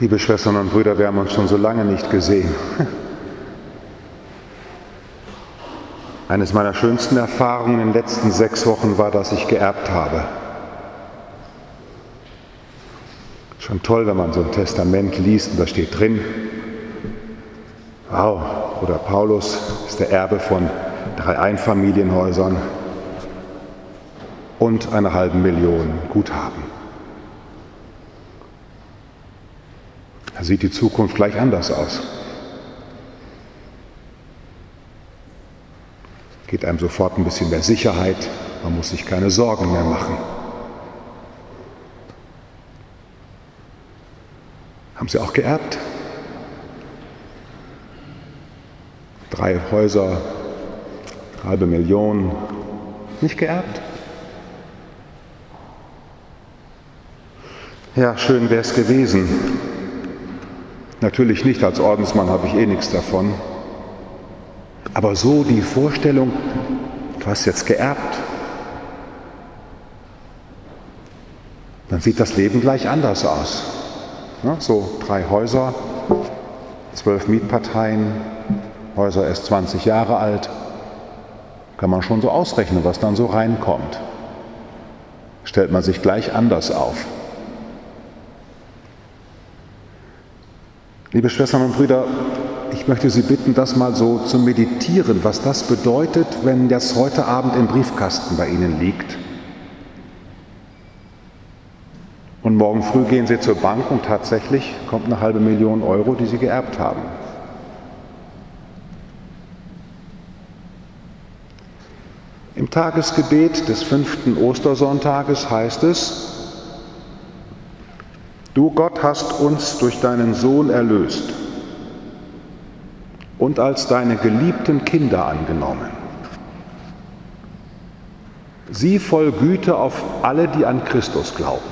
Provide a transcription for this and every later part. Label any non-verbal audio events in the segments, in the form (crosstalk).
Liebe Schwestern und Brüder, wir haben uns schon so lange nicht gesehen. (laughs) Eines meiner schönsten Erfahrungen in den letzten sechs Wochen war, dass ich geerbt habe. Schon toll, wenn man so ein Testament liest und da steht drin, wow, Bruder Paulus ist der Erbe von drei Einfamilienhäusern und einer halben Million Guthaben. Da sieht die Zukunft gleich anders aus. Geht einem sofort ein bisschen mehr Sicherheit, man muss sich keine Sorgen mehr machen. Haben Sie auch geerbt? Drei Häuser, halbe Million, nicht geerbt? Ja, schön wäre es gewesen. Natürlich nicht, als Ordensmann habe ich eh nichts davon. Aber so die Vorstellung, du hast jetzt geerbt, dann sieht das Leben gleich anders aus. So drei Häuser, zwölf Mietparteien, Häuser erst 20 Jahre alt. Kann man schon so ausrechnen, was dann so reinkommt. Stellt man sich gleich anders auf. Liebe Schwestern und Brüder, ich möchte Sie bitten, das mal so zu meditieren, was das bedeutet, wenn das heute Abend im Briefkasten bei Ihnen liegt. Und morgen früh gehen Sie zur Bank und tatsächlich kommt eine halbe Million Euro, die Sie geerbt haben. Im Tagesgebet des fünften Ostersonntages heißt es, Du Gott hast uns durch deinen Sohn erlöst und als deine geliebten Kinder angenommen. Sieh voll Güte auf alle, die an Christus glauben.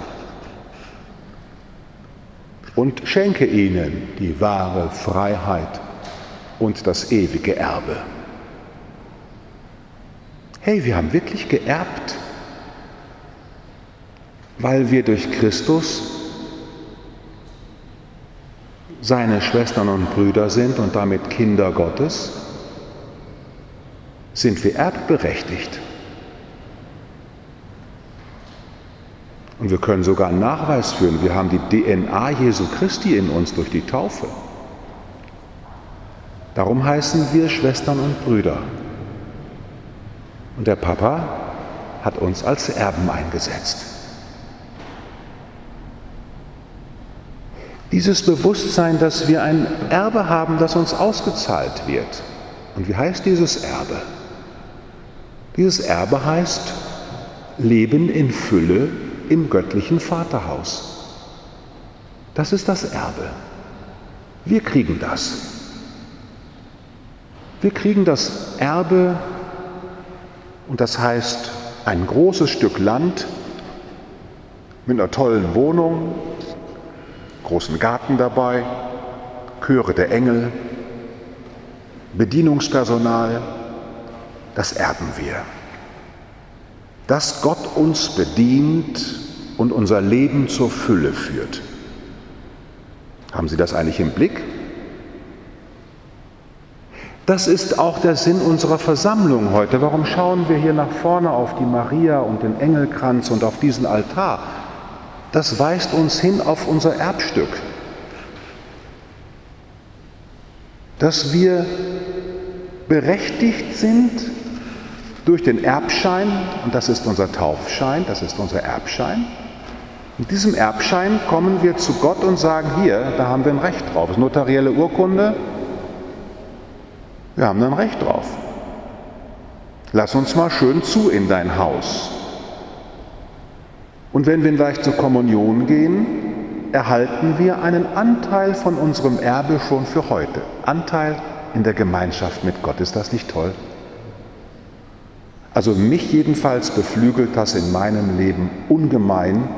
Und schenke ihnen die wahre Freiheit und das ewige Erbe. Hey, wir haben wirklich geerbt, weil wir durch Christus seine Schwestern und Brüder sind und damit Kinder Gottes, sind wir erbberechtigt. Und wir können sogar einen Nachweis führen. Wir haben die DNA Jesu Christi in uns durch die Taufe. Darum heißen wir Schwestern und Brüder. Und der Papa hat uns als Erben eingesetzt. Dieses Bewusstsein, dass wir ein Erbe haben, das uns ausgezahlt wird. Und wie heißt dieses Erbe? Dieses Erbe heißt Leben in Fülle im göttlichen Vaterhaus. Das ist das Erbe. Wir kriegen das. Wir kriegen das Erbe und das heißt ein großes Stück Land mit einer tollen Wohnung, großen Garten dabei, Chöre der Engel, Bedienungspersonal, das erben wir. Dass Gott uns bedient und unser Leben zur Fülle führt. Haben Sie das eigentlich im Blick? Das ist auch der Sinn unserer Versammlung heute. Warum schauen wir hier nach vorne auf die Maria und den Engelkranz und auf diesen Altar? Das weist uns hin auf unser Erbstück, dass wir berechtigt sind durch den Erbschein, und das ist unser Taufschein, das ist unser Erbschein. Mit diesem Erbschein kommen wir zu Gott und sagen, hier, da haben wir ein Recht drauf. Das ist notarielle Urkunde, wir haben ein Recht drauf. Lass uns mal schön zu in dein Haus. Und wenn wir gleich zur Kommunion gehen, erhalten wir einen Anteil von unserem Erbe schon für heute. Anteil in der Gemeinschaft mit Gott. Ist das nicht toll? Also mich jedenfalls beflügelt das in meinem Leben ungemein,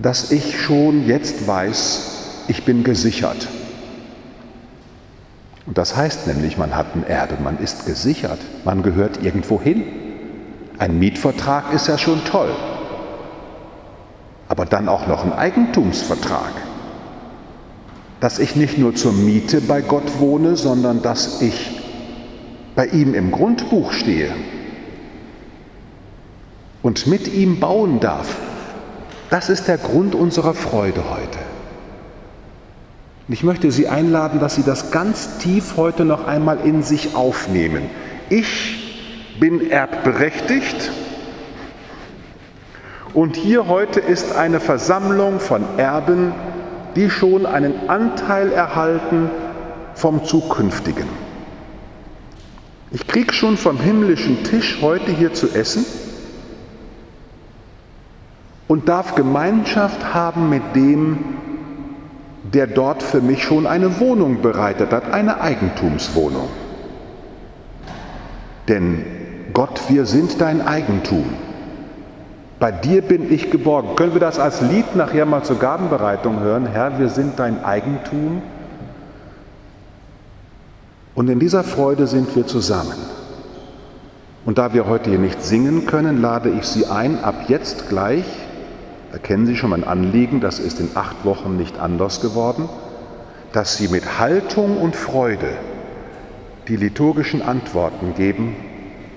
dass ich schon jetzt weiß, ich bin gesichert. Und das heißt nämlich, man hat ein Erbe, man ist gesichert, man gehört irgendwo hin. Ein Mietvertrag ist ja schon toll aber dann auch noch ein Eigentumsvertrag. dass ich nicht nur zur Miete bei Gott wohne, sondern dass ich bei ihm im Grundbuch stehe und mit ihm bauen darf. Das ist der Grund unserer Freude heute. Und ich möchte Sie einladen, dass Sie das ganz tief heute noch einmal in sich aufnehmen. Ich bin erbberechtigt und hier heute ist eine Versammlung von Erben, die schon einen Anteil erhalten vom Zukünftigen. Ich kriege schon vom himmlischen Tisch heute hier zu essen und darf Gemeinschaft haben mit dem, der dort für mich schon eine Wohnung bereitet hat, eine Eigentumswohnung. Denn Gott, wir sind dein Eigentum. Bei dir bin ich geborgen. Können wir das als Lied nachher mal zur Gabenbereitung hören? Herr, wir sind dein Eigentum. Und in dieser Freude sind wir zusammen. Und da wir heute hier nicht singen können, lade ich Sie ein, ab jetzt gleich, da kennen Sie schon mein Anliegen, das ist in acht Wochen nicht anders geworden, dass Sie mit Haltung und Freude die liturgischen Antworten geben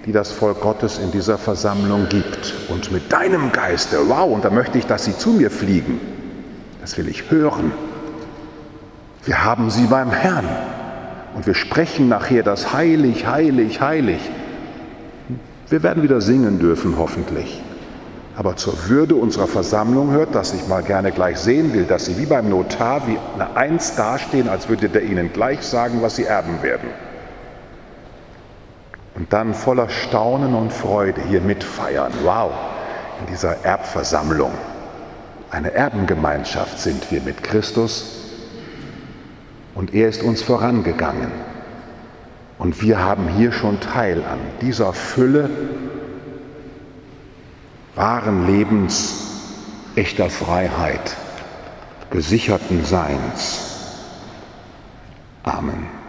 die das Volk Gottes in dieser Versammlung gibt. Und mit deinem Geiste, wow, und da möchte ich, dass sie zu mir fliegen. Das will ich hören. Wir haben sie beim Herrn. Und wir sprechen nachher das heilig, heilig, heilig. Wir werden wieder singen dürfen, hoffentlich. Aber zur Würde unserer Versammlung hört, dass ich mal gerne gleich sehen will, dass Sie wie beim Notar wie eine Eins dastehen, als würde der Ihnen gleich sagen, was Sie erben werden und dann voller Staunen und Freude hier mitfeiern. Wow, in dieser Erbversammlung. Eine Erbengemeinschaft sind wir mit Christus und er ist uns vorangegangen. Und wir haben hier schon Teil an dieser Fülle wahren Lebens, echter Freiheit, gesicherten Seins. Amen.